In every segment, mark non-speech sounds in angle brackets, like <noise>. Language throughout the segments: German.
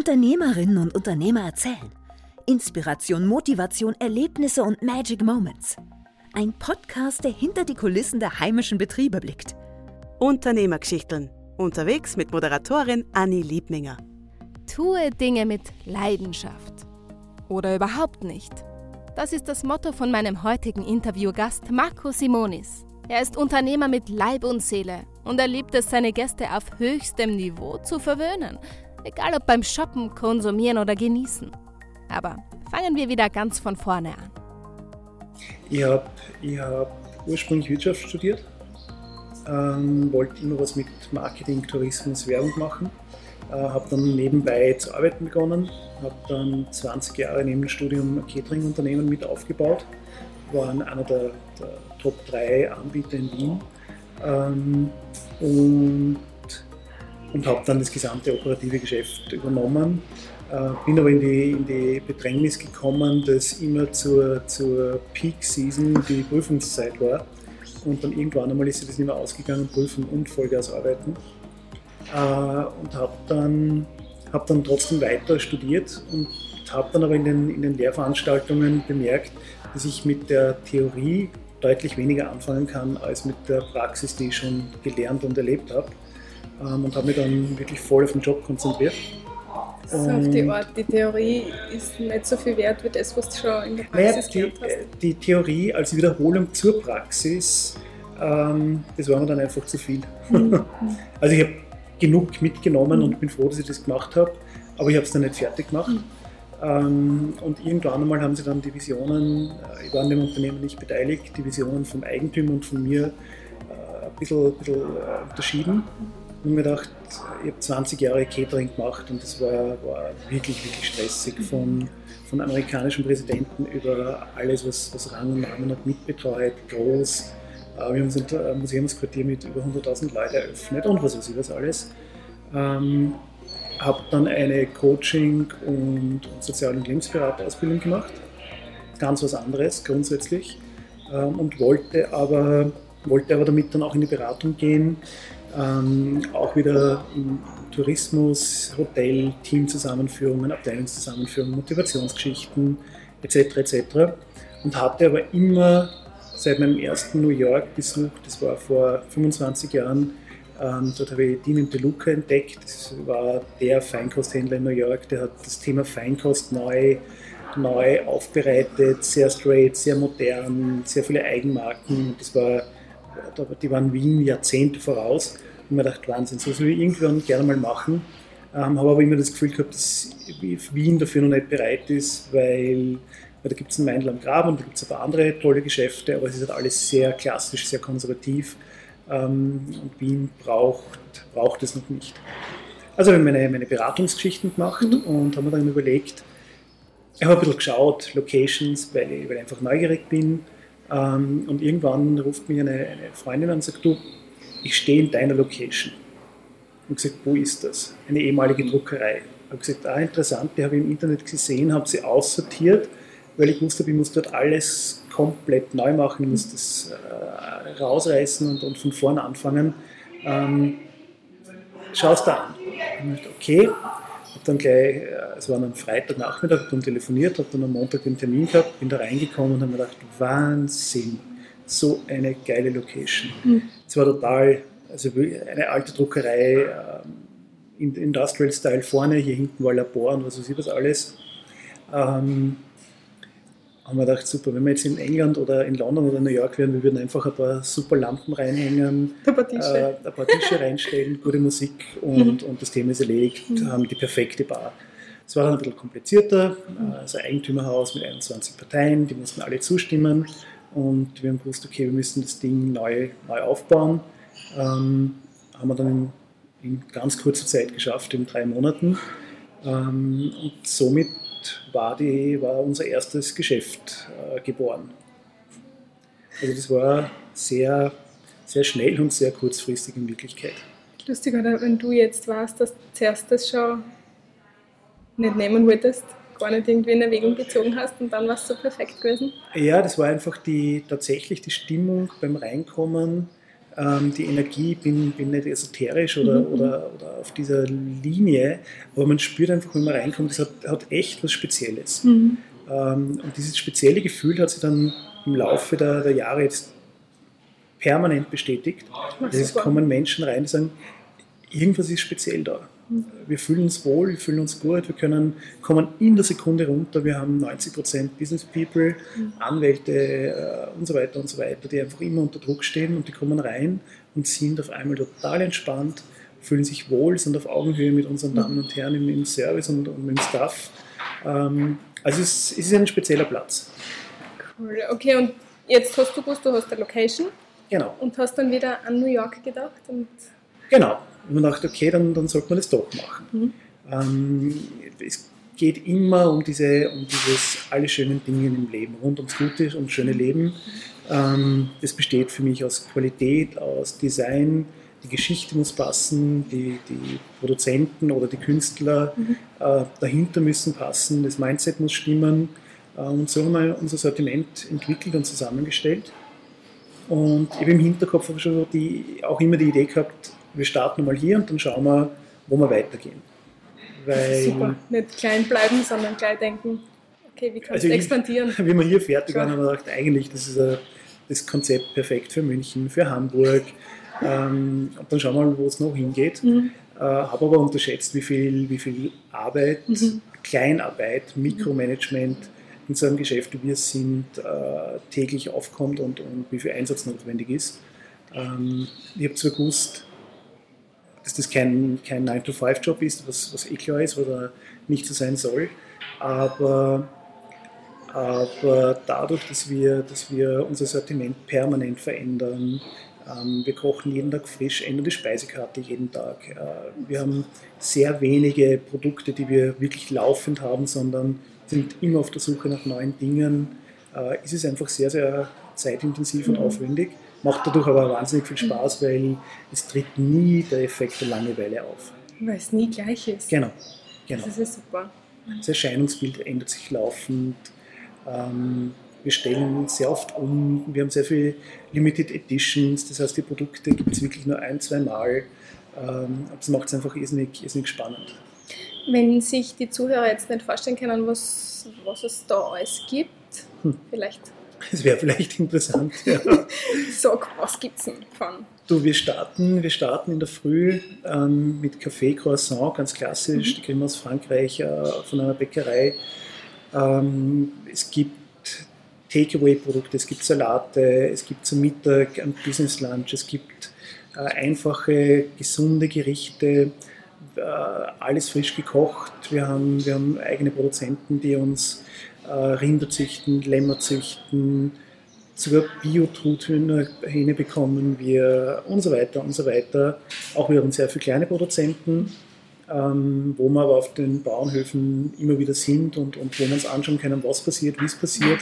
Unternehmerinnen und Unternehmer erzählen. Inspiration, Motivation, Erlebnisse und Magic Moments. Ein Podcast, der hinter die Kulissen der heimischen Betriebe blickt. Unternehmergeschichten. Unterwegs mit Moderatorin Anni Liebninger. Tue Dinge mit Leidenschaft. Oder überhaupt nicht. Das ist das Motto von meinem heutigen Interviewgast Marco Simonis. Er ist Unternehmer mit Leib und Seele und er liebt es, seine Gäste auf höchstem Niveau zu verwöhnen. Egal ob beim Shoppen, Konsumieren oder Genießen. Aber fangen wir wieder ganz von vorne an. Ich habe hab ursprünglich Wirtschaft studiert, ähm, wollte immer was mit Marketing, Tourismus, Werbung machen, äh, habe dann nebenbei zu arbeiten begonnen, habe dann 20 Jahre neben dem Studium ein Catering-Unternehmen mit aufgebaut, war einer der, der Top 3 Anbieter in Wien ähm, und, und habe dann das gesamte operative Geschäft übernommen äh, bin aber in die, in die Bedrängnis gekommen, dass immer zur, zur Peak-Season die Prüfungszeit war. Und dann irgendwann einmal ist das nicht mehr ausgegangen, prüfen und Vollgas arbeiten. Äh, und habe dann, hab dann trotzdem weiter studiert und habe dann aber in den, in den Lehrveranstaltungen bemerkt, dass ich mit der Theorie deutlich weniger anfangen kann als mit der Praxis, die ich schon gelernt und erlebt habe. Ähm, und habe mich dann wirklich voll auf den Job konzentriert. So auf die Art, die Theorie ist nicht so viel wert wie das, was du schon in der Praxis naja, die, hast. Die Theorie als Wiederholung zur Praxis, ähm, das war mir dann einfach zu viel. Mhm. <laughs> also ich habe genug mitgenommen mhm. und bin froh, dass ich das gemacht habe, aber ich habe es dann nicht fertig gemacht. Mhm. Ähm, und irgendwann einmal haben sie dann die Visionen, äh, ich war an dem Unternehmen nicht beteiligt, die Visionen vom Eigentümer und von mir äh, ein bisschen, ein bisschen äh, unterschieden habe mir gedacht, ich habe 20 Jahre Catering gemacht und das war, war wirklich, wirklich stressig. Von, von amerikanischen Präsidenten über alles, was, was Rang und Namen hat, mitbetreut, groß. Äh, wir haben ein Museumsquartier mit über 100.000 Leuten eröffnet und was weiß ich was alles. Ähm, habe dann eine Coaching- und, und Sozial- und Lebensberaterausbildung gemacht. Ganz was anderes grundsätzlich. Ähm, und wollte aber, wollte aber damit dann auch in die Beratung gehen ähm, auch wieder im Tourismus, Hotel, Teamzusammenführungen, Abteilungszusammenführungen, Motivationsgeschichten etc. etc. Und hatte aber immer seit meinem ersten New York-Besuch, das war vor 25 Jahren, ähm, dort habe ich Dean DeLuca entdeckt. Das war der Feinkosthändler in New York, der hat das Thema Feinkost neu, neu aufbereitet, sehr straight, sehr modern, sehr viele Eigenmarken. Das war die waren Wien Jahrzehnte voraus. Und mir gedacht, Wahnsinn, so will ich irgendwann gerne mal machen. Ähm, habe aber immer das Gefühl gehabt, dass Wien dafür noch nicht bereit ist, weil, weil da gibt es ein Meindl am Graben und da gibt es ein paar andere tolle Geschäfte, aber es ist halt alles sehr klassisch, sehr konservativ ähm, und Wien braucht, braucht es noch nicht. Also habe ich meine, meine Beratungsgeschichten gemacht mhm. und habe mir dann überlegt, ich habe ein bisschen geschaut, Locations, weil ich, weil ich einfach neugierig bin ähm, und irgendwann ruft mich eine, eine Freundin an und sagt, du, ich stehe in deiner Location. Und gesagt, wo ist das? Eine ehemalige Druckerei. Ich habe gesagt, ah, interessant, die habe ich im Internet gesehen, habe sie aussortiert, weil ich wusste, ich muss dort alles komplett neu machen, ich muss das äh, rausreißen und, und, von vorne anfangen. Ähm, Schau es da an. Und ich okay, habe dann gleich, äh, es war am Freitagnachmittag, dann telefoniert, habe dann am Montag den Termin gehabt, bin da reingekommen und habe mir gedacht, Wahnsinn, so eine geile Location. Mhm. Es war total, also eine alte Druckerei, ähm, Industrial Style vorne, hier hinten war Labor und was weiß ich was alles. Ähm, haben wir gedacht, super, wenn wir jetzt in England oder in London oder New York wären, wir würden einfach ein paar super Lampen reinhängen, <laughs> ein paar Tische, äh, ein paar Tische reinstellen, gute Musik und, mhm. und das Thema ist erledigt, mhm. haben die perfekte Bar. Es war dann ein bisschen komplizierter, mhm. also Eigentümerhaus mit 21 Parteien, die mussten alle zustimmen und wir haben gewusst, okay, wir müssen das Ding neu, neu aufbauen. Ähm, haben wir dann in, in, ganz kurzer Zeit geschafft, in drei Monaten. Ähm, und somit war, die, war unser erstes Geschäft äh, geboren. Also das war sehr, sehr schnell und sehr kurzfristig in Wirklichkeit. Lustig, oder wenn du jetzt warst, dass du zuerst das schon nicht nehmen wolltest, gar nicht irgendwie in Erwägung gezogen hast und dann war es so perfekt gewesen? Ja, das war einfach die, tatsächlich die Stimmung beim Reinkommen ähm, die Energie, bin, bin nicht esoterisch oder, Mhm. oder, oder auf dieser Linie, aber man spürt einfach, wenn man reinkommt, das hat, hat echt was Spezielles. Mhm. Ähm, und dieses spezielle Gefühl hat sich dann im Laufe der, der Jahre jetzt permanent bestätigt. Es kommen Menschen rein, die sagen, irgendwas ist speziell da. Wir fühlen uns wohl, wir fühlen uns gut, wir können, kommen in der Sekunde runter. Wir haben 90% Business People, Anwälte äh, und so weiter und so weiter, die einfach immer unter Druck stehen und die kommen rein und sind auf einmal total entspannt, fühlen sich wohl, sind auf Augenhöhe mit unseren Damen und Herren im, im Service und, und mit dem Staff. Ähm, also es, es ist ein spezieller Platz. Cool. Okay, und jetzt hast du gewusst, du hast eine Location Genau. und hast dann wieder an New York gedacht. Und Genau. Und man dachte, okay, dann, dann sollte man das doch machen. Mhm. Ähm, es geht immer um, diese, um dieses alle schönen Dinge im Leben, rund ums gute und schöne Leben. Ähm, das besteht für mich aus Qualität, aus Design, die Geschichte muss passen, die, die Produzenten oder die Künstler äh, dahinter müssen passen, das Mindset muss stimmen. Äh, und so haben wir unser Sortiment entwickelt und zusammengestellt. Und ich habe im Hinterkopf aber schon die, auch immer die Idee gehabt, wir starten mal hier und dann schauen wir, wo wir weitergehen. Weil, super. Nicht klein bleiben, sondern gleich denken, okay, wie kannst Also ich- expandieren? <laughs> wie wir hier fertig waren, haben wir gedacht, eigentlich, das ist ein, das Konzept perfekt für München, für Hamburg. Ähm, und dann schauen wir mal, wo es noch hingeht. Mhm. Äh, habe aber unterschätzt, wie viel, wie viel Arbeit, Mhm. Kleinarbeit, Mikromanagement in so einem Geschäft, wie wir es sind, äh, täglich aufkommt und, und wie viel Einsatz notwendig ist. Ähm, ich habe zwar gewusst, dass das kein, kein 9-to-5-Job ist, was, was eh klar ist, was er nicht so sein soll, aber, aber dadurch, dass wir, dass wir unser Sortiment permanent verändern, ähm, wir kochen jeden Tag frisch, ändern die Speisekarte jeden Tag. Äh, wir haben sehr wenige Produkte, die wir wirklich laufend haben, sondern sind immer auf der Suche nach neuen Dingen. Äh, ist es einfach sehr, sehr zeitintensiv und aufwendig. Macht dadurch aber wahnsinnig viel Spaß, weil es tritt nie der Effekt der Langeweile auf. Weil es nie gleich ist. Genau. genau. Das ist super. Das Erscheinungsbild ändert sich laufend. Ähm, wir stellen sehr oft um. Wir haben sehr viele Limited Editions. Das heißt, die Produkte gibt es wirklich nur ein, zwei Mal. Ähm, aber das macht es einfach irrsinnig, irrsinnig spannend. Wenn sich die Zuhörer jetzt nicht vorstellen können, was, was es da alles gibt, Hm. vielleicht Das wäre vielleicht interessant. Ja. <laughs> sag, was gibt es denn von? Du, wir starten, wir starten in der Früh ähm, mit Kaffee Croissant, ganz klassisch. Die kriegen wir aus Frankreich äh, von einer Bäckerei. Ähm, es gibt Takeaway-Produkte, es gibt Salate, es gibt zum Mittag ein Business Lunch, es gibt äh, einfache, gesunde Gerichte, äh, alles frisch gekocht. Wir haben, wir haben eigene Produzenten, die uns äh, Rinder züchten, Lämmer züchten, sogar Bio-Truthühner bekommen wir und so weiter und so weiter. Auch wir haben sehr viele kleine Produzenten, ähm, wo wir aber auf den Bauernhöfen immer wieder sind und, und wo wir uns anschauen können, was passiert, wie es passiert.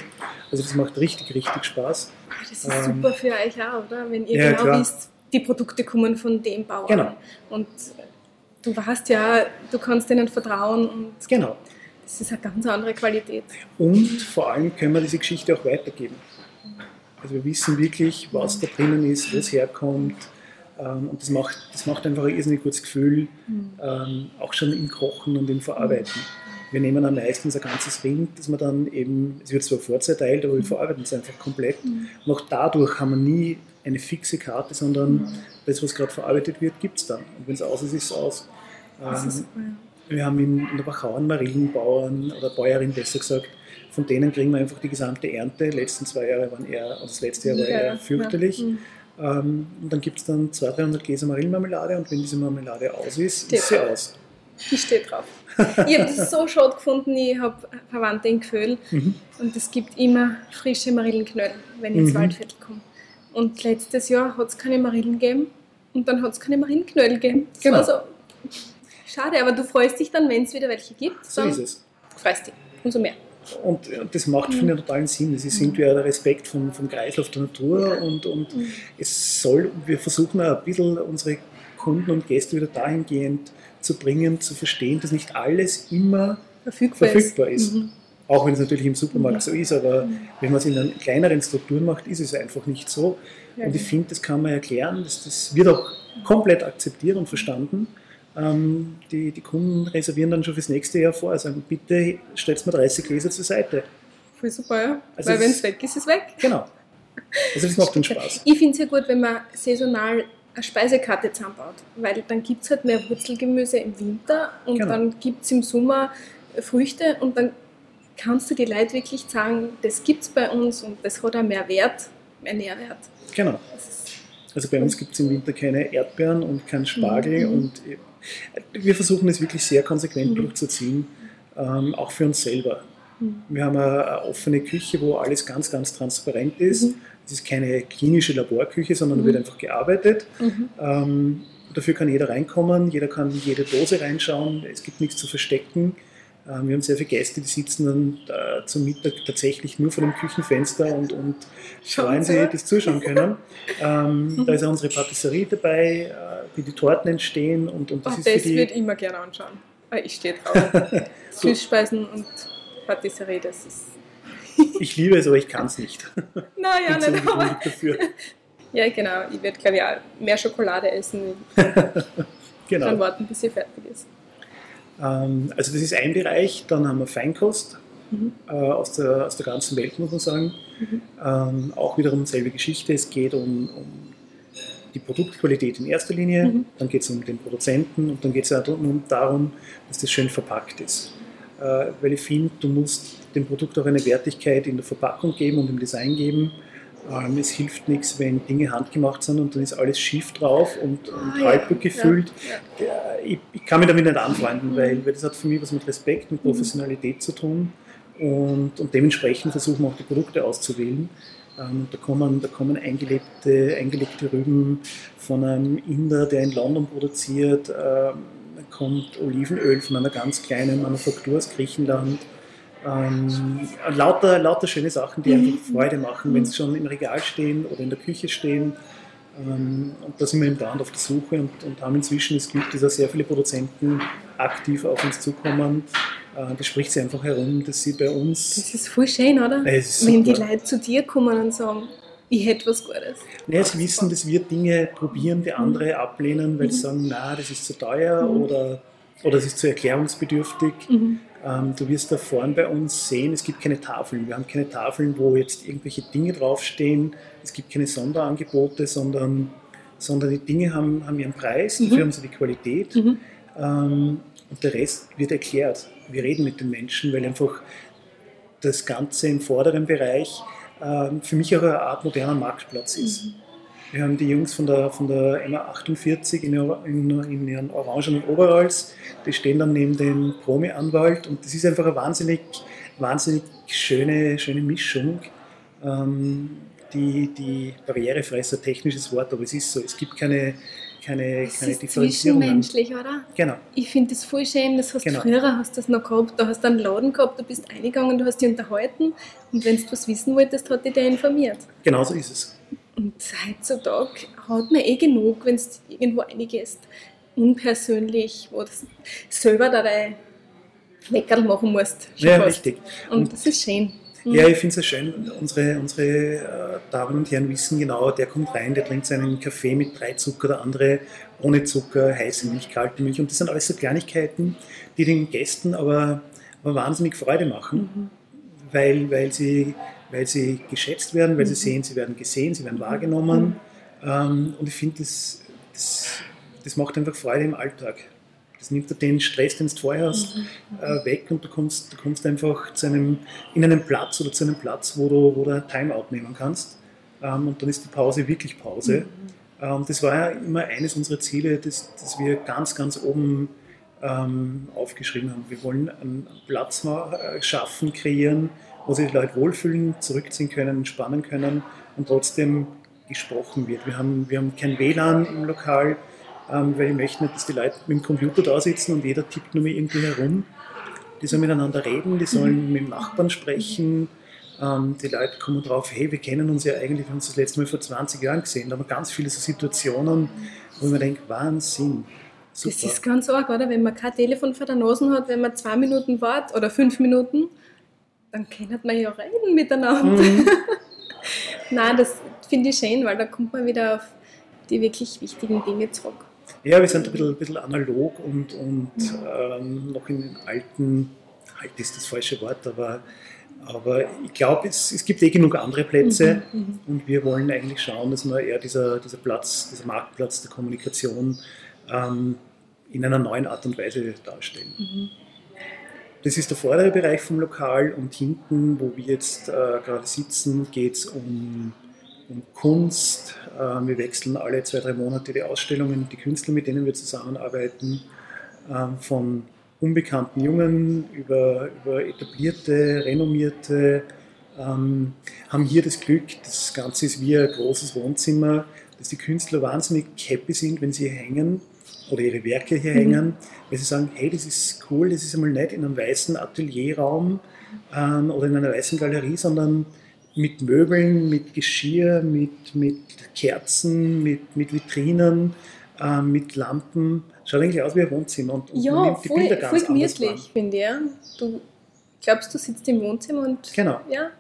Also das macht richtig, richtig Spaß. Das ist Ähm, super für euch auch, oder? Wenn ihr ja, genau klar. wisst, die Produkte kommen von dem Bauern. Genau. Und du weißt ja, du kannst denen vertrauen und Genau. Das ist eine ganz andere Qualität. Und vor allem können wir diese Geschichte auch weitergeben. Also wir wissen wirklich, was da drinnen ist, wo es herkommt. Ähm, Und das macht, das macht einfach ein irrsinnig gutes Gefühl, ähm, auch schon im Kochen und im Verarbeiten. Wir nehmen dann meistens ein ganzes Rind, das man dann eben, es wird zwar vorzerteilt, aber wir verarbeiten es einfach komplett. Und auch dadurch haben wir nie eine fixe Karte, sondern das, was gerade verarbeitet wird, gibt es dann. Und wenn es aus ist, ist es aus. Das Ähm, ist super, ja. Wir haben in, Wachau Marillenbauern oder Bäuerin besser gesagt, von denen kriegen wir einfach die gesamte Ernte. Die letzten zwei Jahre waren eher, oder das letzte Jahr war Ja, eher ja. fürchterlich. Mhm. Ähm, und dann gibt es dann 200, 300 Gläser Marillenmarmelade und wenn diese Marmelade aus ist, Steht ist sie drauf. aus. Ich stehe drauf. Ich habe das so schade gefunden, ich habe Verwandte in Köln Mhm. und es gibt immer frische Marillenknödel, wenn ich ins Mhm. Waldviertel komme. Und letztes Jahr hat es keine Marillen gegeben und dann hat es keine Marillenknödel gegeben. Das Genau. war so schade, aber du freust dich dann, wenn es wieder welche gibt. So ist es. freust dich. Umso mehr. Und, und das macht, Mhm. finde ich, totalen Sinn. Das ist irgendwie der Respekt vom, vom Kreislauf der Natur und, und Mhm. es soll, wir versuchen auch ein bisschen unsere Kunden und Gäste wieder dahingehend zu bringen, zu verstehen, dass nicht alles immer Verfügbar, verfügbar ist. ist. Mhm. Auch wenn es natürlich im Supermarkt so ist, aber wenn man es in einer kleineren Strukturen macht, ist es einfach nicht so. Ja, und ich genau. finde, das kann man erklären, das wird auch komplett akzeptiert und verstanden. Ähm, die, die Kunden reservieren dann schon fürs nächste Jahr vor, sagen, bitte stellt mir 30 Gläser zur Seite. Voll super, ja. Also Weil wenn es weg ist, ist es weg. Genau. Also das macht dann <laughs> Spaß. Ich finde es ja gut, wenn man saisonal eine Speisekarte zusammenbaut, weil dann gibt es halt mehr Wurzelgemüse im Winter und Genau. dann gibt es im Sommer Früchte und dann kannst du die Leute wirklich sagen, das gibt es bei uns und das hat auch mehr Wert, mehr Nährwert. Genau. Also bei uns gibt es im Winter keine Erdbeeren und keinen Spargel Mhm. und äh, wir versuchen es wirklich sehr konsequent Mhm. durchzuziehen, ähm, auch für uns selber. Mhm. Wir haben eine, eine offene Küche, wo alles ganz, ganz transparent ist. Mhm. Es ist keine klinische Laborküche, sondern da Mhm. wird einfach gearbeitet. mhm. Ähm, dafür kann jeder reinkommen, jeder kann in jede Dose reinschauen, es gibt nichts zu verstecken. Ähm, wir haben sehr viele Gäste, die sitzen dann äh, zum Mittag tatsächlich nur vor dem Küchenfenster und, und Schauen freuen sich, das zuschauen können. <laughs> Ähm, da ist auch unsere Patisserie dabei, äh, wie die Torten entstehen und, und das Oh, ist das die... würde ich immer gerne anschauen. Weil ich stehe drauf. <laughs> Süßspeisen und Patisserie, das ist. <laughs> Ich liebe es, aber ich kann es nicht. Naja, nicht, aber. dafür. Ja, genau. Ich werde, glaube ich, auch mehr Schokolade essen. Dann Genau. warten, bis sie fertig ist. Ähm, also das ist ein Bereich, dann haben wir Feinkost Mhm. äh, aus, der, aus der ganzen Welt, muss man sagen. Mhm. Ähm, auch wiederum selbe Geschichte, es geht um, um die Produktqualität in erster Linie, Mhm. dann geht es um den Produzenten und dann geht es darum, dass das schön verpackt ist. Äh, weil ich finde, du musst dem Produkt auch eine Wertigkeit in der Verpackung geben und im Design geben. Ähm, es hilft nichts, wenn Dinge handgemacht sind und dann ist alles schief drauf und, und Ah, ja. halb gefüllt. Ja. Ja, ich, ich kann mich damit nicht anfreunden, Mhm. weil, weil das hat für mich was mit Respekt, mit Professionalität zu tun. Und, und dementsprechend versuchen wir auch die Produkte auszuwählen. Ähm, da, kommen, da kommen eingelegte, eingelegte Rüben von einem Inder, der in London produziert. Ähm, da kommt Olivenöl von einer ganz kleinen Manufaktur aus Griechenland. Ähm, lauter, lauter schöne Sachen, die einfach Freude machen, wenn sie schon im Regal stehen oder in der Küche stehen. Ähm, und da sind wir im Dauernd auf der Suche und, und haben inzwischen das Glück, dass auch sehr viele Produzenten aktiv auf uns zukommen. Äh, das spricht sich einfach herum, dass sie bei uns. Das ist voll schön, oder? Ist Wenn die. Leute zu dir kommen und sagen, ich hätte was Gutes. Nee, sie wissen, dass wir Dinge probieren, die andere ablehnen, weil sie sagen, na, das ist zu teuer Mhm. oder, oder es ist zu erklärungsbedürftig. Mhm. Ähm, du wirst da vorne bei uns sehen, es gibt keine Tafeln. Wir haben keine Tafeln, wo jetzt irgendwelche Dinge draufstehen. Es gibt keine Sonderangebote, sondern, sondern die Dinge haben, haben ihren Preis, dafür Mhm. haben sie die Qualität. Mhm. Ähm, und der Rest wird erklärt. Wir reden mit den Menschen, weil einfach das Ganze im vorderen Bereich ähm, für mich auch eine Art moderner Marktplatz ist. Mhm. Wir haben die Jungs von der, von der MA48 in, in, in ihren orangenen Overalls, die stehen dann neben dem Promi-Anwalt und das ist einfach eine wahnsinnig, wahnsinnig schöne, schöne Mischung. Ähm, die, die barrierefrei ist ein technisches Wort, aber es ist so. Es gibt keine, keine, Es keine ist Differenzierungen. zwischenmenschlich, oder? Genau. Ich finde das voll schön. Das hast Genau. früher hast du das noch gehabt. Da hast du einen Laden gehabt, du bist eingegangen, du hast dich unterhalten und wenn du was wissen wolltest, hat dich der informiert. Genau so ist es. Und heutzutage hat man eh genug, wenn du irgendwo reingehst, unpersönlich, wo du selber da dein Leckerl machen musst. Ja, fast. richtig. Und das ist schön. Mhm. Ja, ich finde es ja schön. Unsere, unsere äh, Damen und Herren wissen genau, der kommt rein, der trinkt seinen Kaffee mit drei Zucker, der andere ohne Zucker, heiße Milch, kalte Milch. Und das sind alles so Kleinigkeiten, die den Gästen aber, aber wahnsinnig Freude machen, Mhm. weil, weil, sie, weil sie geschätzt werden, weil sie Mhm. sehen, sie werden gesehen, sie werden wahrgenommen. Ähm, und ich finde, das, das, das macht einfach Freude im Alltag. Das nimmt dir den Stress, den du vorher hast, äh, weg und du kommst, du kommst einfach zu einem, in einen Platz oder zu einem Platz, wo du, wo du ein Timeout nehmen kannst. Ähm, und dann ist die Pause wirklich Pause. Ähm, das war ja immer eines unserer Ziele, das, das wir ganz, ganz oben ähm, aufgeschrieben haben. Wir wollen einen Platz äh, schaffen, kreieren, wo sich die Leute wohlfühlen, zurückziehen können, entspannen können und trotzdem gesprochen wird. Wir haben, wir haben kein WLAN im Lokal, ähm, weil ich möchte nicht, dass die Leute mit dem Computer da sitzen und jeder tippt nur irgendwie herum. Die sollen miteinander reden, die sollen mit dem Nachbarn sprechen. Ähm, die Leute kommen drauf, hey, wir kennen uns ja eigentlich, wir haben uns das letzte Mal vor 20 Jahren gesehen. Da haben wir ganz viele so Situationen, wo man denkt, Wahnsinn. Super. Das ist ganz arg, oder? Wenn man kein Telefon vor der Nase hat, wenn man zwei Minuten wartet oder fünf Minuten, dann kann man ja reden miteinander. Mhm. <laughs> Nein, das finde ich schön, weil da kommt man wieder auf die wirklich wichtigen Dinge zurück. Ja, wir sind ein bisschen, ein bisschen analog und, und mhm. ähm, noch in den alten, alt ist das falsche Wort, aber, aber ich glaube, es, es gibt eh genug andere Plätze mhm, mhm, und wir wollen eigentlich schauen, dass wir eher dieser, dieser Platz, dieser Marktplatz der Kommunikation ähm, in einer neuen Art und Weise darstellen. Das ist der vordere Bereich vom Lokal und hinten, wo wir jetzt äh, gerade sitzen, geht es um, um, Kunst. Äh, wir wechseln alle zwei, drei Monate die Ausstellungen, die Künstler, mit denen wir zusammenarbeiten, äh, von unbekannten Jungen über, über etablierte, renommierte, ähm, haben hier das Glück, das Ganze ist wie ein großes Wohnzimmer, dass die Künstler wahnsinnig happy sind, wenn sie hier hängen oder ihre Werke hier mhm. hängen, weil sie sagen, hey, das ist cool, das ist einmal nicht in einem weißen Atelierraum ähm, oder in einer weißen Galerie, sondern mit Möbeln, mit Geschirr, mit, mit Kerzen, mit, mit Vitrinen, ähm, mit Lampen. Schaut eigentlich aus wie ein Wohnzimmer und, und ja, nimmt die voll, Bilder ganz voll gemütlich, finde ich. Du glaubst, du sitzt im Wohnzimmer und genau. ja,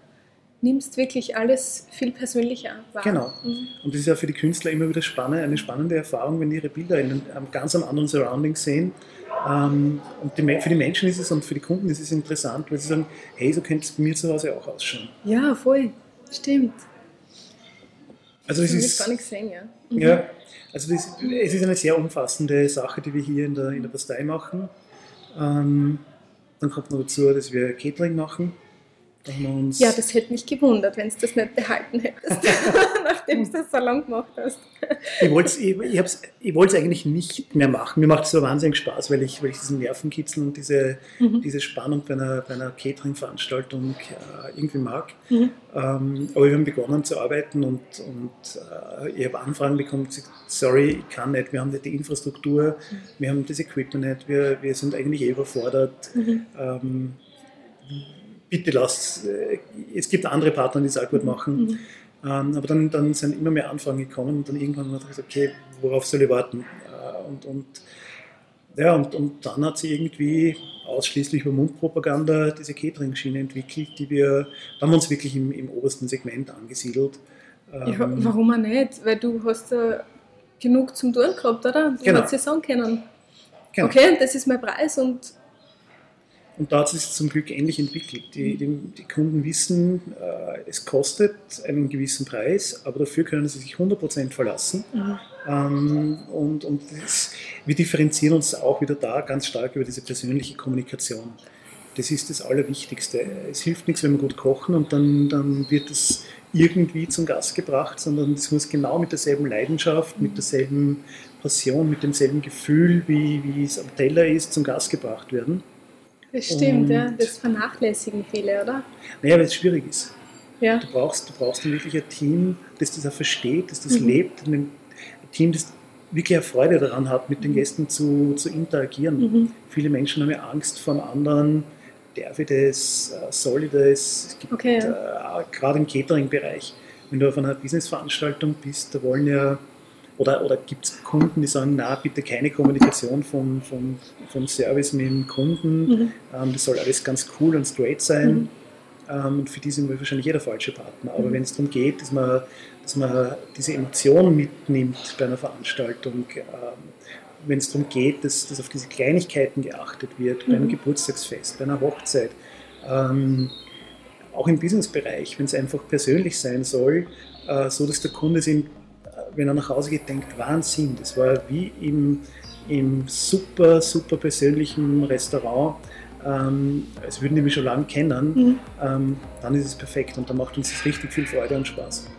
nimmst wirklich alles viel persönlicher wahr. Genau. Mhm. Und das ist ja für die Künstler immer wieder spannend, eine spannende Erfahrung, wenn die ihre Bilder in einem ganz anderen Surrounding sehen. Ähm, und für die Menschen ist es und für die Kunden ist es interessant, weil sie sagen, hey, so könnte es bei mir zu Hause auch ausschauen. Ja, voll. Stimmt. Also das, das ist gar nicht gesehen, ja. Mhm. Ja, also das, es ist eine sehr umfassende Sache, die wir hier in der, in der Bastei machen. Ähm, dann kommt noch dazu, dass wir Catering machen ja, das hätte mich gewundert, wenn du das nicht behalten hättest, <laughs> nachdem du das so lange gemacht hast. ich wollte es ich, ich eigentlich nicht mehr machen. Mir macht es so wahnsinnig Spaß, weil ich, weil ich diesen Nervenkitzel und diese, mhm. diese Spannung bei einer, bei einer Catering-Veranstaltung äh, irgendwie mag. Mhm. Ähm, aber wir haben begonnen zu arbeiten und, und äh, ich habe Anfragen bekommen, sorry, ich kann nicht, wir haben nicht die Infrastruktur, mhm. wir haben das Equipment nicht, wir, wir sind eigentlich eh überfordert. Mhm. Ähm, bitte lass, äh, es gibt andere Partner, die es auch gut machen. Mhm. Ähm, aber dann, dann sind immer mehr Anfragen gekommen und dann irgendwann haben wir gesagt, okay, worauf soll ich warten? Äh, und, und, ja, und, und dann hat sie irgendwie ausschließlich über Mundpropaganda diese Catering-Schiene entwickelt, die wir, da haben wir uns wirklich im, im obersten Segment angesiedelt. Ja, ähm, warum auch nicht? Weil du hast ja genug zum Tun gehabt, oder? Du genau. hättest ja sagen können. Genau. Okay, das ist mein Preis und und da hat es sich zum Glück ähnlich entwickelt. Die, die, die Kunden wissen, äh, es kostet einen gewissen Preis, aber dafür können sie sich 100% verlassen. Mhm. Ähm, und und das, wir differenzieren uns auch wieder da ganz stark über diese persönliche Kommunikation. Das ist das Allerwichtigste. Es hilft nichts, wenn wir gut kochen und dann, dann wird es irgendwie zum Gast gebracht, sondern es muss genau mit derselben Leidenschaft, mit derselben Passion, mit demselben Gefühl, wie, wie es am Teller ist, zum Gast gebracht werden. Das stimmt, und, ja. Das vernachlässigen viele, oder? Naja, weil es schwierig ist. Ja. Du brauchst, du brauchst ein wirklich ein Team, das das auch versteht, das das mhm. lebt, ein Team, das wirklich eine Freude daran hat, mit den mhm. Gästen zu, zu interagieren. Mhm. Viele Menschen haben ja Angst vor anderen, darf ich das, äh, soll ich das? Es gibt okay, ja. äh, gerade im Catering-Bereich, wenn du auf einer Businessveranstaltung bist, da wollen ja oder, oder gibt es Kunden, die sagen, na bitte keine Kommunikation vom, vom, vom Service mit dem Kunden, mhm. ähm, das soll alles ganz cool und straight sein. Mhm. Ähm, und für die sind wir wahrscheinlich jeder falsche Partner. Aber mhm. wenn es darum geht, dass man, dass man diese Emotionen mitnimmt bei einer Veranstaltung, ähm, wenn es darum geht, dass, dass auf diese Kleinigkeiten geachtet wird, bei einem mhm. Geburtstagsfest, bei einer Hochzeit, ähm, auch im Businessbereich, wenn es einfach persönlich sein soll, äh, so dass der Kunde sich wenn er nach Hause geht, denkt, Wahnsinn, das war wie im, im super, super persönlichen Restaurant, ähm, als würden die mich schon lange kennen, mhm. ähm, dann ist es perfekt und dann macht uns das richtig viel Freude und Spaß.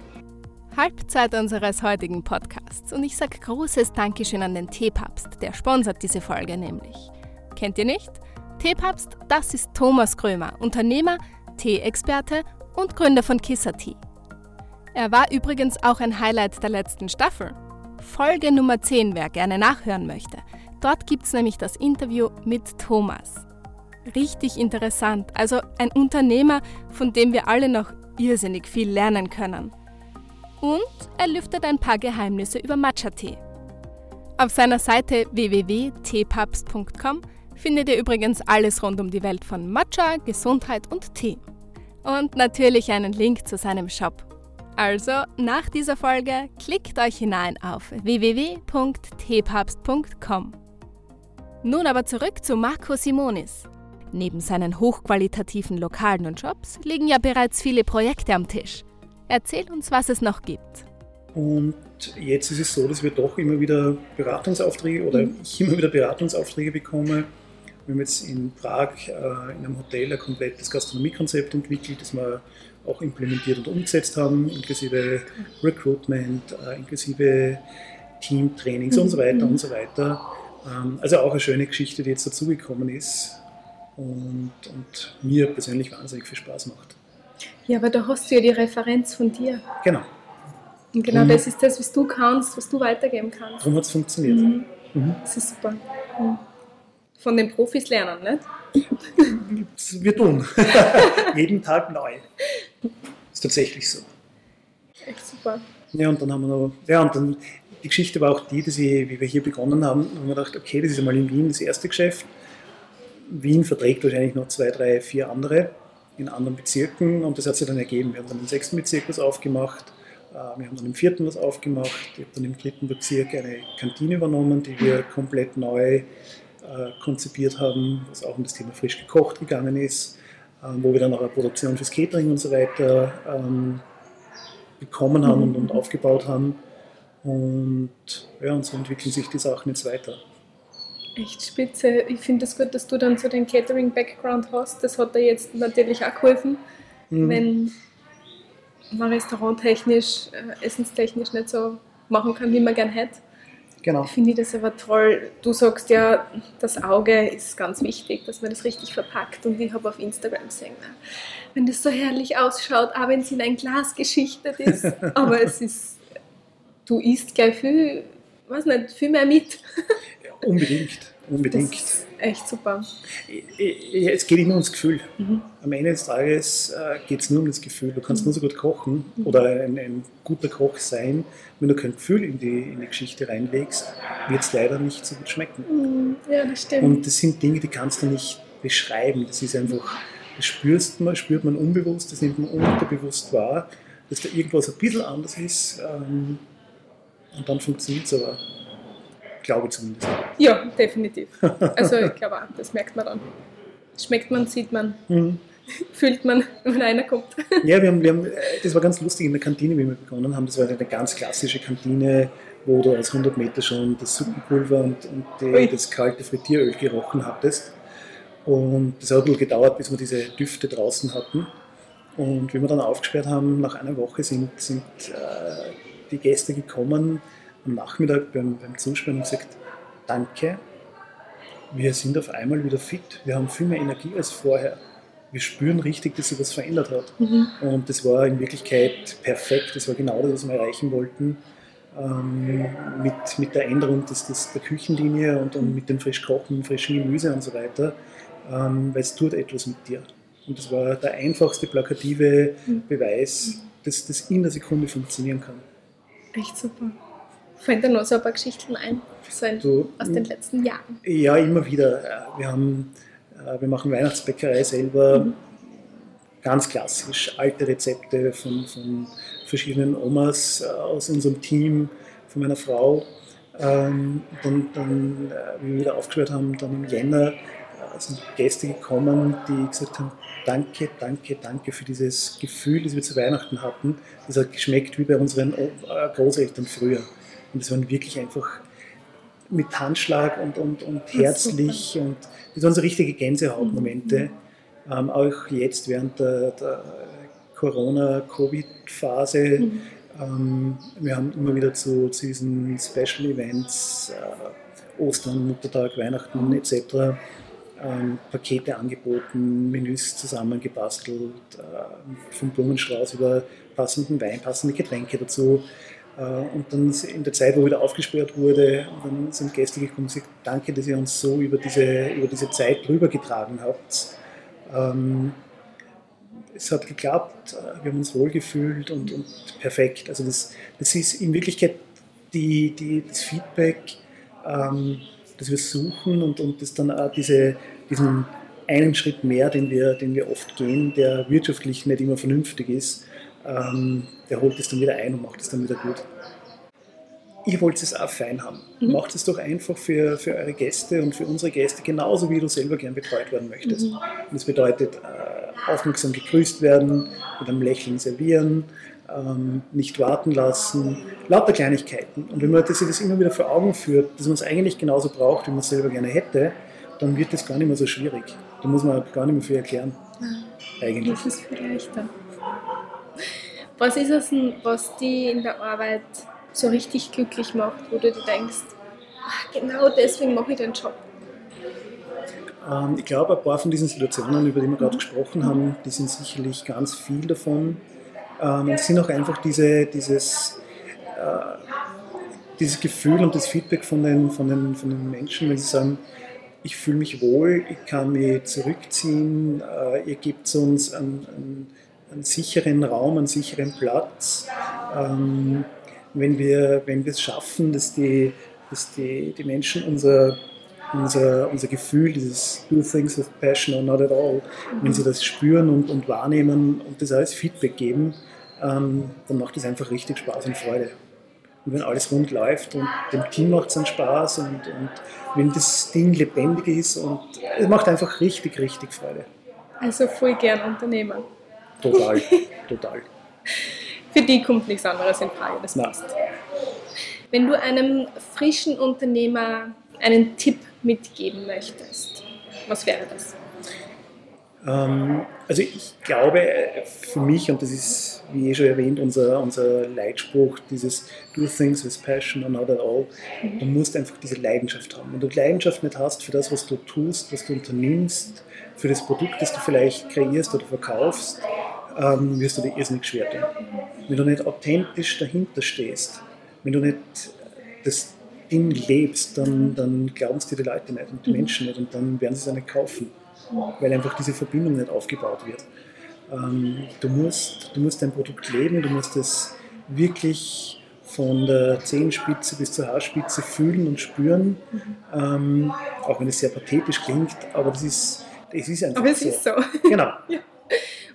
Halbzeit unseres heutigen Podcasts und ich sage großes Dankeschön an den Teepapst, der sponsert diese Folge nämlich. Kennt ihr nicht? Teepapst, das ist Thomas Krömer, Unternehmer, Tee-Experte und Gründer von Kissa Tea. Er war übrigens auch ein Highlight der letzten Staffel. Folge Nummer 10, wer gerne nachhören möchte. Dort gibt es nämlich das Interview mit Thomas. Richtig interessant, also ein Unternehmer, von dem wir alle noch irrsinnig viel lernen können. Und er lüftet ein paar Geheimnisse über Matcha-Tee. Auf seiner Seite www.teepapst.com findet ihr übrigens alles rund um die Welt von Matcha, Gesundheit und Tee. Und natürlich einen Link zu seinem Shop. Also nach dieser Folge klickt euch hinein auf www.tpapst.com. Nun aber zurück zu Marco Simonis. Neben seinen hochqualitativen Lokalen und Jobs liegen ja bereits viele Projekte am Tisch. Erzähl uns, was es noch gibt. Und jetzt ist es so, dass wir doch immer wieder Beratungsaufträge oder mhm. ich immer wieder Beratungsaufträge bekomme. Wir haben jetzt in Prag äh, in einem Hotel ein komplettes Gastronomiekonzept entwickelt, das wir auch implementiert und umgesetzt haben, inklusive Recruitment, äh, inklusive Teamtrainings mhm. und so weiter und so weiter. Ähm, also auch eine schöne Geschichte, die jetzt dazugekommen ist und, und mir persönlich wahnsinnig viel Spaß macht. Ja, aber da hast du ja die Referenz von dir. Genau. Und genau mhm. das ist das, was du kannst, was du weitergeben kannst. Darum hat es funktioniert. Mhm. Mhm. Das ist super. Mhm. Von den Profis lernen, nicht? Wir tun. <laughs> Jeden Tag neu. Ist tatsächlich so. Echt super. Ja, und dann haben wir noch, ja, und dann, die Geschichte war auch die, dass ich, wie wir hier begonnen haben, haben wir gedacht, okay, das ist einmal in Wien das erste Geschäft. Wien verträgt wahrscheinlich noch zwei, drei, vier andere in anderen Bezirken und das hat sich dann ergeben. Wir haben dann im sechsten Bezirk was aufgemacht, äh, wir haben dann im vierten was aufgemacht, ich habe dann im dritten Bezirk eine Kantine übernommen, die wir komplett neu äh, konzipiert haben, was auch um das Thema frisch gekocht gegangen ist, wo wir dann auch eine Produktion fürs Catering und so weiter ähm, bekommen haben und, und aufgebaut haben. Und ja, und so entwickeln sich die Sachen jetzt weiter. Echt spitze. Ich finde es das gut, dass du dann so den Catering-Background hast. Das hat dir jetzt natürlich auch geholfen, mhm. wenn man restauranttechnisch, äh, essenstechnisch nicht so machen kann, wie man gern hätte. Genau. Finde ich das aber toll. Du sagst ja, das Auge ist ganz wichtig, dass man das richtig verpackt. Und ich habe auf Instagram gesehen, wenn das so herrlich ausschaut, auch wenn es in ein Glas geschichtet ist, <laughs> aber es ist, du isst gleich viel, weiß nicht, viel mehr mit. Unbedingt, unbedingt. Das echt super. Es geht immer ums Gefühl. Mhm. Am Ende des Tages äh, geht es nur um das Gefühl. Du kannst mhm. nur so gut kochen oder ein, ein, guter Koch sein, wenn du kein Gefühl in die, in die Geschichte reinlegst, wird es leider nicht so gut schmecken. Mhm. Ja, das stimmt. Und das sind Dinge, die kannst du nicht beschreiben. Das ist einfach, das spürst man, spürt man unbewusst, das nimmt man unterbewusst wahr, dass da irgendwas ein bisschen anders ist. Ähm, und dann funktioniert es aber glaube zumindest. Ja, definitiv. Also ich glaube auch, das merkt man dann. Schmeckt man, sieht man, mhm. fühlt man, wenn einer kommt. Ja, wir haben, wir haben, das war ganz lustig in der Kantine, wie wir begonnen haben. Das war eine ganz klassische Kantine, wo du aus 100 Meter schon das Suppenpulver und, und die, das kalte Frittieröl gerochen hattest. Und das hat ein bisschen gedauert, bis wir diese Düfte draußen hatten. Und wie wir dann aufgesperrt haben, nach einer Woche sind, sind äh, die Gäste gekommen, am Nachmittag beim, beim und gesagt, danke, wir sind auf einmal wieder fit, wir haben viel mehr Energie als vorher. Wir spüren richtig, dass sich was verändert hat. Mhm. Und das war in Wirklichkeit perfekt, das war genau das, was wir erreichen wollten. Ähm, mit, mit der Änderung des, des, der Küchenlinie und, und mit dem frisch kochen, frischen Gemüse und so weiter, ähm, weil es tut etwas mit dir. Und das war der einfachste plakative mhm. Beweis, dass das in der Sekunde funktionieren kann. Echt super. Fallen dir noch so ein paar Geschichten ein, so ein, du, aus den letzten Jahren? Ja, immer wieder. Wir, haben, äh, wir machen Weihnachtsbäckerei selber, mhm. ganz klassisch, alte Rezepte von, von verschiedenen Omas äh, aus unserem Team, von meiner Frau. Ähm, dann, dann, äh, wie wir wieder aufgeschaut haben, dann im Jänner sind Gäste gekommen, die gesagt haben, danke, danke, danke für dieses Gefühl, das wir zu Weihnachten hatten. Das hat geschmeckt wie bei unseren Großeltern früher. Und es waren wirklich einfach mit Handschlag und, und, und herzlich. Und das waren so richtige Gänsehautmomente. Mhm. Ähm, auch jetzt während der, der Corona-Covid-Phase. Mhm. Ähm, wir haben immer wieder zu, zu diesen Special Events, äh, Ostern, Muttertag, Weihnachten etc. Ähm, Pakete angeboten, Menüs zusammengebastelt, äh, vom Blumenstrauß über passenden Wein, passende Getränke dazu. Äh, und dann in der Zeit, wo wieder aufgesperrt wurde, dann sind Gäste gekommen und gesagt, danke, dass ihr uns so über diese, über diese Zeit rübergetragen habt. Ähm, es hat geklappt, äh, wir haben uns wohlgefühlt und, und perfekt. Also das, das ist in Wirklichkeit die, die, das Feedback, ähm, das wir suchen und, und das dann auch diese, diesen einen Schritt mehr, den wir, den wir oft gehen, der wirtschaftlich nicht immer vernünftig ist, ähm, der holt es dann wieder ein und macht es dann wieder gut. Ihr wollt es auch fein haben. Mhm. Macht es doch einfach für, für eure Gäste und für unsere Gäste genauso, wie du selber gern betreut werden möchtest. Mhm. das bedeutet, äh, aufmerksam gegrüßt werden, mit einem Lächeln servieren, ähm, nicht warten lassen, lauter Kleinigkeiten. Und wenn man sich das immer wieder vor Augen führt, dass man es eigentlich genauso braucht, wie man es selber gerne hätte, dann wird das gar nicht mehr so schwierig. Da muss man gar nicht mehr viel erklären. Ja, eigentlich. Das ist viel leichter. Was ist es denn, was die in der Arbeit so richtig glücklich macht, wo du dir denkst, ach, genau deswegen mache ich den Job? Ähm, ich glaube, ein paar von diesen Situationen, über die wir gerade gesprochen haben, die sind sicherlich ganz viel davon. Ähm, es sind auch einfach diese, dieses, äh, dieses Gefühl und das Feedback von den, von, den, von den Menschen, wenn sie sagen, ich fühle mich wohl, ich kann mich zurückziehen, äh, ihr gebt uns einen, einen, einen, sicheren Raum, einen sicheren Platz. Ähm, wenn wir wenn wir es schaffen, dass die, dass die, die Menschen unser, unser, unser Gefühl, dieses Do things with passion or not at all, wenn sie das spüren und, und wahrnehmen und das als Feedback geben, ähm, dann macht es einfach richtig Spaß und Freude. Und wenn alles rund läuft und dem Team macht es einen Spaß und, und wenn das Ding lebendig ist und es macht einfach richtig, richtig Freude. Also voll gern Unternehmer. Total, <laughs> total. Für die kommt nichts anderes in Frage, das passt. Wenn du einem frischen Unternehmer einen Tipp mitgeben möchtest, was wäre das? Ähm, also ich glaube für mich, und das ist, wie eh schon erwähnt, unser, unser Leitspruch, dieses Do things with passion or not at all, du musst einfach diese Leidenschaft haben. Wenn du Leidenschaft nicht hast für das, was du tust, was du unternimmst, für das Produkt, das du vielleicht kreierst oder verkaufst, ähm, wirst du dir irrsinnig schwer tun. Wenn du nicht authentisch dahinter stehst, wenn du nicht das Ding lebst, dann, dann glauben es dir die Leute nicht und die Menschen nicht und dann werden sie es auch nicht kaufen weil einfach diese Verbindung nicht aufgebaut wird. Ähm, du, musst, du musst dein Produkt leben, du musst es wirklich von der Zehenspitze bis zur Haarspitze fühlen und spüren, mhm. ähm, auch wenn es sehr pathetisch klingt, aber das ist, das ist einfach aber es so. ist so. Genau. <laughs> ja.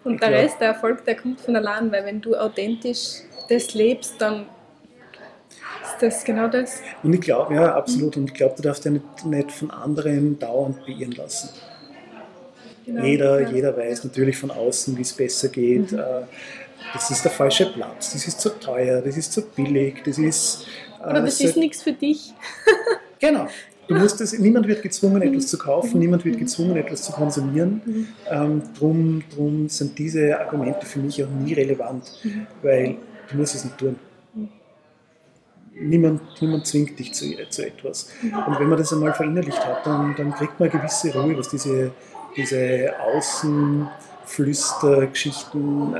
Und ich der glaub, Rest, der Erfolg, der kommt von allein, weil wenn du authentisch das lebst, dann ist das genau das. Und ich glaube, ja, absolut. Und ich glaube, du darfst ja nicht, nicht von anderen dauernd beirren lassen. Genau, jeder, ja. jeder weiß natürlich von außen, wie es besser geht. Mhm. Äh, das ist der falsche Platz, das ist zu teuer, das ist zu billig, das ist. Äh, Oder das ist nichts für dich. genau. <laughs> Du musst das, niemand wird gezwungen, mhm. etwas zu kaufen, niemand wird mhm. gezwungen, etwas zu konsumieren. Mhm. Ähm, drum, drum sind diese Argumente für mich auch nie relevant, weil du musst es nicht tun. Niemand, niemand zwingt dich zu, zu etwas. Und wenn man das einmal verinnerlicht hat, dann, dann kriegt man eine gewisse Ruhe, was diese, diese Außenflüstergeschichten äh,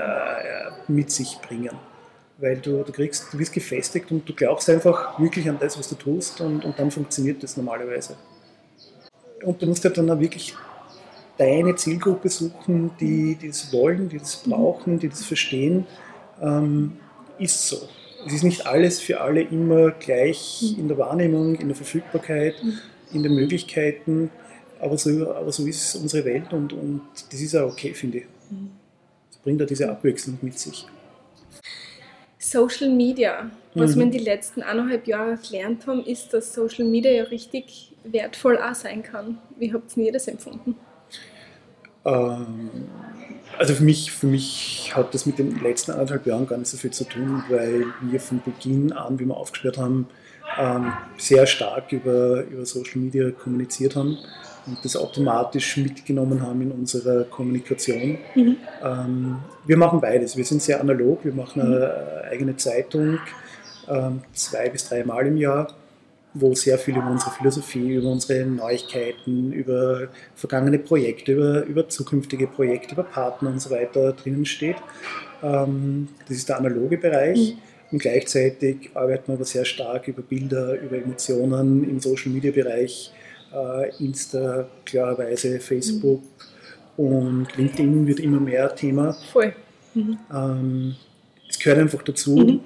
mit sich bringen. Weil du, du kriegst, du wirst gefestigt und du glaubst einfach wirklich an das, was du tust und, und dann funktioniert das normalerweise. Und du musst ja dann auch wirklich deine Zielgruppe suchen, die, die das wollen, die das brauchen, die das verstehen. Ähm, ist so. Es ist nicht alles für alle immer gleich in der Wahrnehmung, in der Verfügbarkeit, in den Möglichkeiten. Aber so, aber so ist unsere Welt und, und das ist auch okay, finde ich. Das bringt ja diese Abwechslung mit sich. Social Media. Was mhm. wir in den letzten eineinhalb Jahren gelernt haben, ist, dass Social Media ja richtig wertvoll auch sein kann. Wie habt ihr das empfunden? Ähm, also für mich, für mich hat das mit den letzten anderthalb Jahren gar nicht so viel zu tun, weil wir von Beginn an, wie wir aufgesperrt haben, ähm, sehr stark über, über Social Media kommuniziert haben und das automatisch mitgenommen haben in unserer Kommunikation. Mhm. Ähm, wir machen beides. Wir sind sehr analog. Wir machen eine mhm. eigene Zeitung ähm, zwei bis drei Mal im Jahr, wo sehr viel über unsere Philosophie, über unsere Neuigkeiten, über vergangene Projekte, über, über zukünftige Projekte, über Partner und so weiter drinnen steht. Ähm, das ist der analoge Bereich. Mhm. Und gleichzeitig arbeiten wir aber sehr stark über Bilder, über Emotionen im Social Media Bereich äh, Insta klarerweise, Facebook mhm. und LinkedIn wird immer mehr Thema. Voll. Mhm. Ähm, es gehört einfach dazu. Mhm.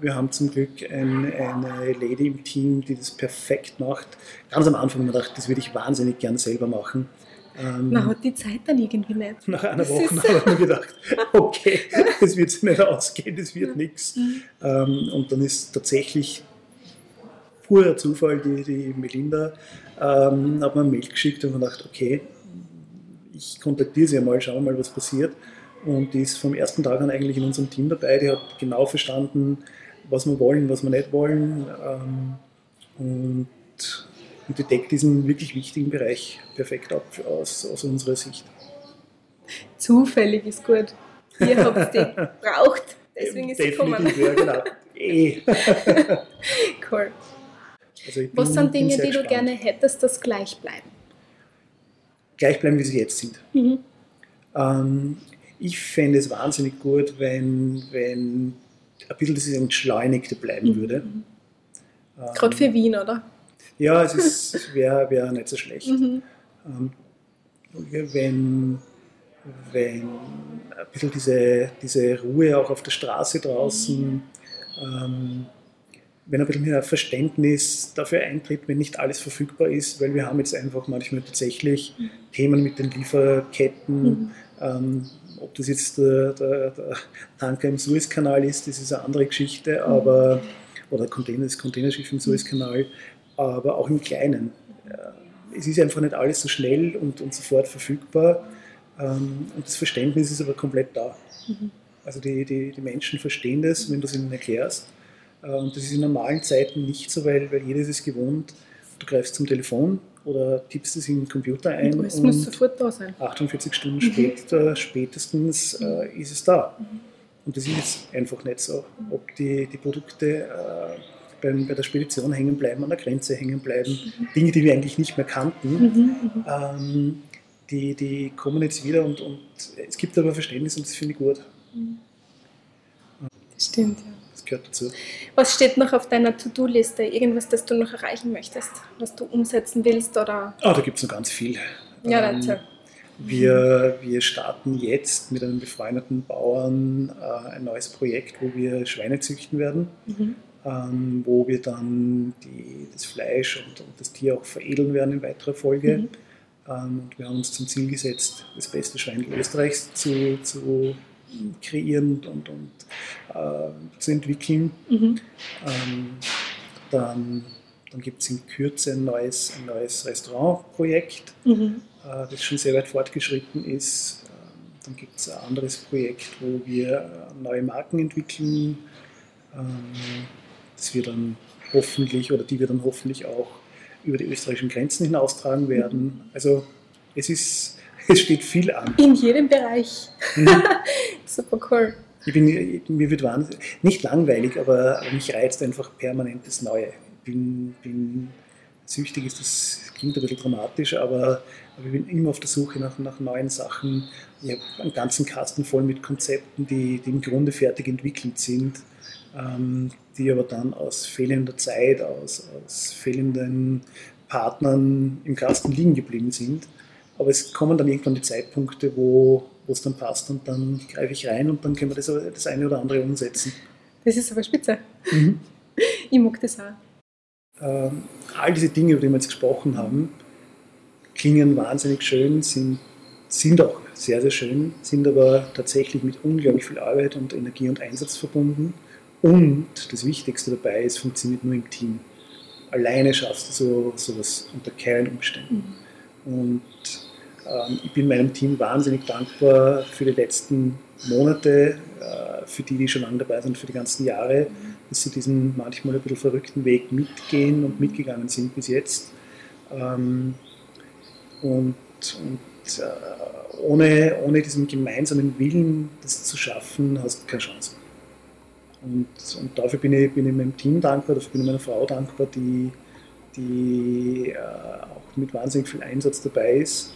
Wir haben zum Glück ein, eine Lady im Team, die das perfekt macht. Ganz am Anfang habe ich gedacht, das würde ich wahnsinnig gern selber machen. Ähm, Man hat die Zeit dann irgendwie nicht. <laughs> Nach einer Woche habe ich mir gedacht, <laughs> okay, das wird sich nicht ausgehen, das wird nichts. Mhm. Ähm, und dann ist tatsächlich purer Zufall, die, die Melinda ähm, hat mir ein Mail geschickt und gedacht, okay, ich kontaktiere sie einmal, schauen wir mal, was passiert. Und die ist vom ersten Tag an eigentlich in unserem Team dabei. Die hat genau verstanden, was wir wollen, was wir nicht wollen. Ähm, und, und die deckt diesen wirklich wichtigen Bereich perfekt ab aus, aus unserer Sicht. Zufällig ist gut. Ihr habt die <laughs> braucht, deswegen ist sie gekommen. Ja, genau. Eh. <laughs> cool. Also was sind Dinge, die du gerne hättest, dass gleich bleiben? Gleich bleiben, wie sie jetzt sind. Mhm. Ähm, ich fände es wahnsinnig gut, wenn, wenn ein bisschen das Entschleunigte bleiben mhm. würde. Mhm. Gerade für Wien, oder? Ja, es wäre wär nicht so schlecht. Mhm. Ähm, wenn, wenn ein bisschen diese, diese Ruhe auch auf der Straße draußen, ähm, wenn ein bisschen mehr Verständnis dafür eintritt, wenn nicht alles verfügbar ist, weil wir haben jetzt einfach manchmal tatsächlich mhm. Themen mit den Lieferketten, mhm. ähm, ob das jetzt der, der, der, Tanker im Suezkanal ist, das ist eine andere Geschichte, mhm. aber oder Container, das Containerschiff im Suezkanal, aber auch im Kleinen. Es ist einfach nicht alles so schnell und, und sofort verfügbar ähm, und das Verständnis ist aber komplett da. Mhm. Also die, die, die Menschen verstehen das, wenn du es ihnen erklärst. Äh, und das ist in normalen Zeiten nicht so, weil, weil jeder ist es gewohnt. Du greifst zum Telefon oder tippst es in den Computer ein. Und es muss sofort da sein. 48 Stunden mhm. später, spätestens äh, ist es da. Mhm. Und das ist jetzt einfach nicht so. Ob die, die Produkte äh, beim, bei der Spedition hängen bleiben, an der Grenze hängen bleiben, mhm. Dinge, die wir eigentlich nicht mehr kannten, mhm, mhm. ähm, die, die kommen jetzt wieder und, und es gibt aber Verständnis und das finde ich gut. Das stimmt, ja. Das gehört dazu. Was steht noch auf deiner To-Do-Liste? Irgendwas, das du noch erreichen möchtest, was du umsetzen willst? Oder? Ah, da gibt es noch ganz viel. Ja, ähm, erzähl. Wir, wir starten jetzt mit einem befreundeten Bauern äh, ein neues Projekt, wo wir Schweine züchten werden, mhm. ähm, wo wir dann die, das Fleisch und, und, das Tier auch veredeln werden in weiterer Folge. Mhm. Ähm, und wir haben uns zum Ziel gesetzt, das beste Schwein Österreichs zu, zu kreieren und, und äh, zu entwickeln. Mhm. Ähm, dann dann gibt es in Kürze ein neues, ein neues Restaurantprojekt. Mhm äh, das schon sehr weit fortgeschritten ist. Ähm, dann gibt es ein anderes Projekt, wo wir äh, neue Marken entwickeln. Ähm, das wir dann hoffentlich oder die wir dann hoffentlich auch über die österreichischen Grenzen hinaustragen werden. Also es ist, es steht viel an. In jedem Bereich. Mhm. <laughs> Super cool. Ich bin, mir wird wahnsinnig, nicht langweilig, aber, aber mich reizt einfach permanent das Neue. Ich bin, bin süchtig, ist das klingt ein bisschen dramatisch, aber aber ich bin immer auf der Suche nach, nach neuen Sachen. Ich habe einen ganzen Kasten voll mit Konzepten, die, die im Grunde fertig entwickelt sind, ähm, die aber dann aus fehlender Zeit, aus, aus fehlenden Partnern im Kasten liegen geblieben sind. Aber es kommen dann irgendwann die Zeitpunkte, wo es dann passt und dann greife ich rein und dann können wir das, das eine oder andere umsetzen. Das ist aber spitze. Mhm. <laughs> Ich mag das auch. Ähm, all diese Dinge, über die wir jetzt gesprochen haben, klingen wahnsinnig schön, sind, sind auch sehr, sehr schön, sind aber tatsächlich mit unglaublich viel Arbeit und Energie und Einsatz verbunden. Und das Wichtigste dabei ist, funktioniert nur im Team. Alleine schaffst du so, sowas unter keinen Umständen. Mhm. Und ähm, ich bin meinem Team wahnsinnig dankbar für die letzten Monate, äh, für die, die schon lange dabei sind, für die ganzen Jahre, dass sie diesen manchmal ein bisschen verrückten Weg mitgehen und mitgegangen sind bis jetzt. Ähm, und, und äh, ohne, ohne diesen gemeinsamen Willen, das zu schaffen, hast du keine Chance. Und, und dafür bin ich, bin ich meinem Team dankbar, dafür bin ich meiner Frau dankbar, die, die äh, auch mit wahnsinnig viel Einsatz dabei ist.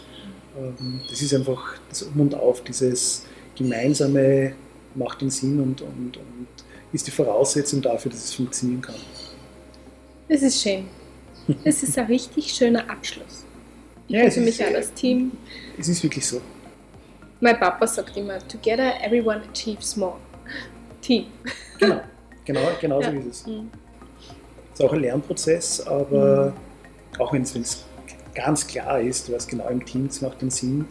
Ähm, das ist einfach das Um und Auf, dieses gemeinsame macht einen Sinn und, und, und ist die Voraussetzung dafür, dass es funktionieren kann. Das ist schön. Das ist ein richtig schöner Abschluss. Ja, für mich auch das Team. Es ist wirklich so. Mein Papa sagt immer, together everyone achieves more. Team. Genau, genau, genau so ja. ist es. Mhm. Es ist auch ein Lernprozess, aber mhm. auch wenn es ganz klar ist, du weißt genau im Team, das macht dann Sinn.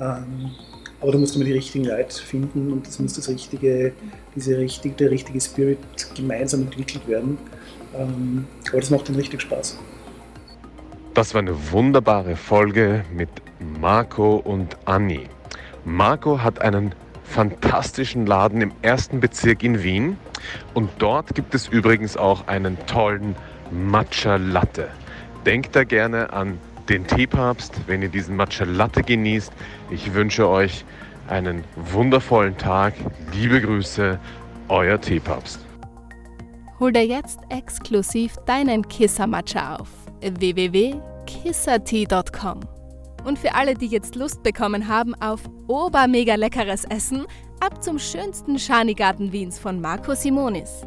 Ähm, aber du musst immer die richtigen Leute finden und es muss das richtige, diese richtige, der richtige Spirit gemeinsam entwickelt werden. Ähm, aber das macht dann richtig Spaß. Das war eine wunderbare Folge mit Marco und Anni. Marco hat einen fantastischen Laden im ersten Bezirk in Wien und dort gibt es übrigens auch einen tollen Matcha Latte. Denkt da gerne an den Teepapst, wenn ihr diesen Matcha Latte genießt. Ich wünsche euch einen wundervollen Tag. Liebe Grüße, euer Teepapst. Hol dir jetzt exklusiv deinen Kisser Matcha auf www.kissertea.com. Und für alle, die jetzt Lust bekommen haben auf obermega leckeres Essen, ab zum schönsten Schanigarten Wiens von Marco Simonis.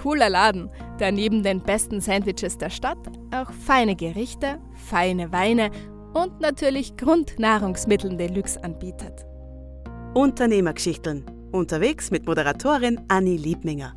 Cooler Laden, der neben den besten Sandwiches der Stadt auch feine Gerichte, feine Weine und natürlich Grundnahrungsmittel Deluxe anbietet. Unternehmergeschichten. Unterwegs mit Moderatorin Anni Liebminger.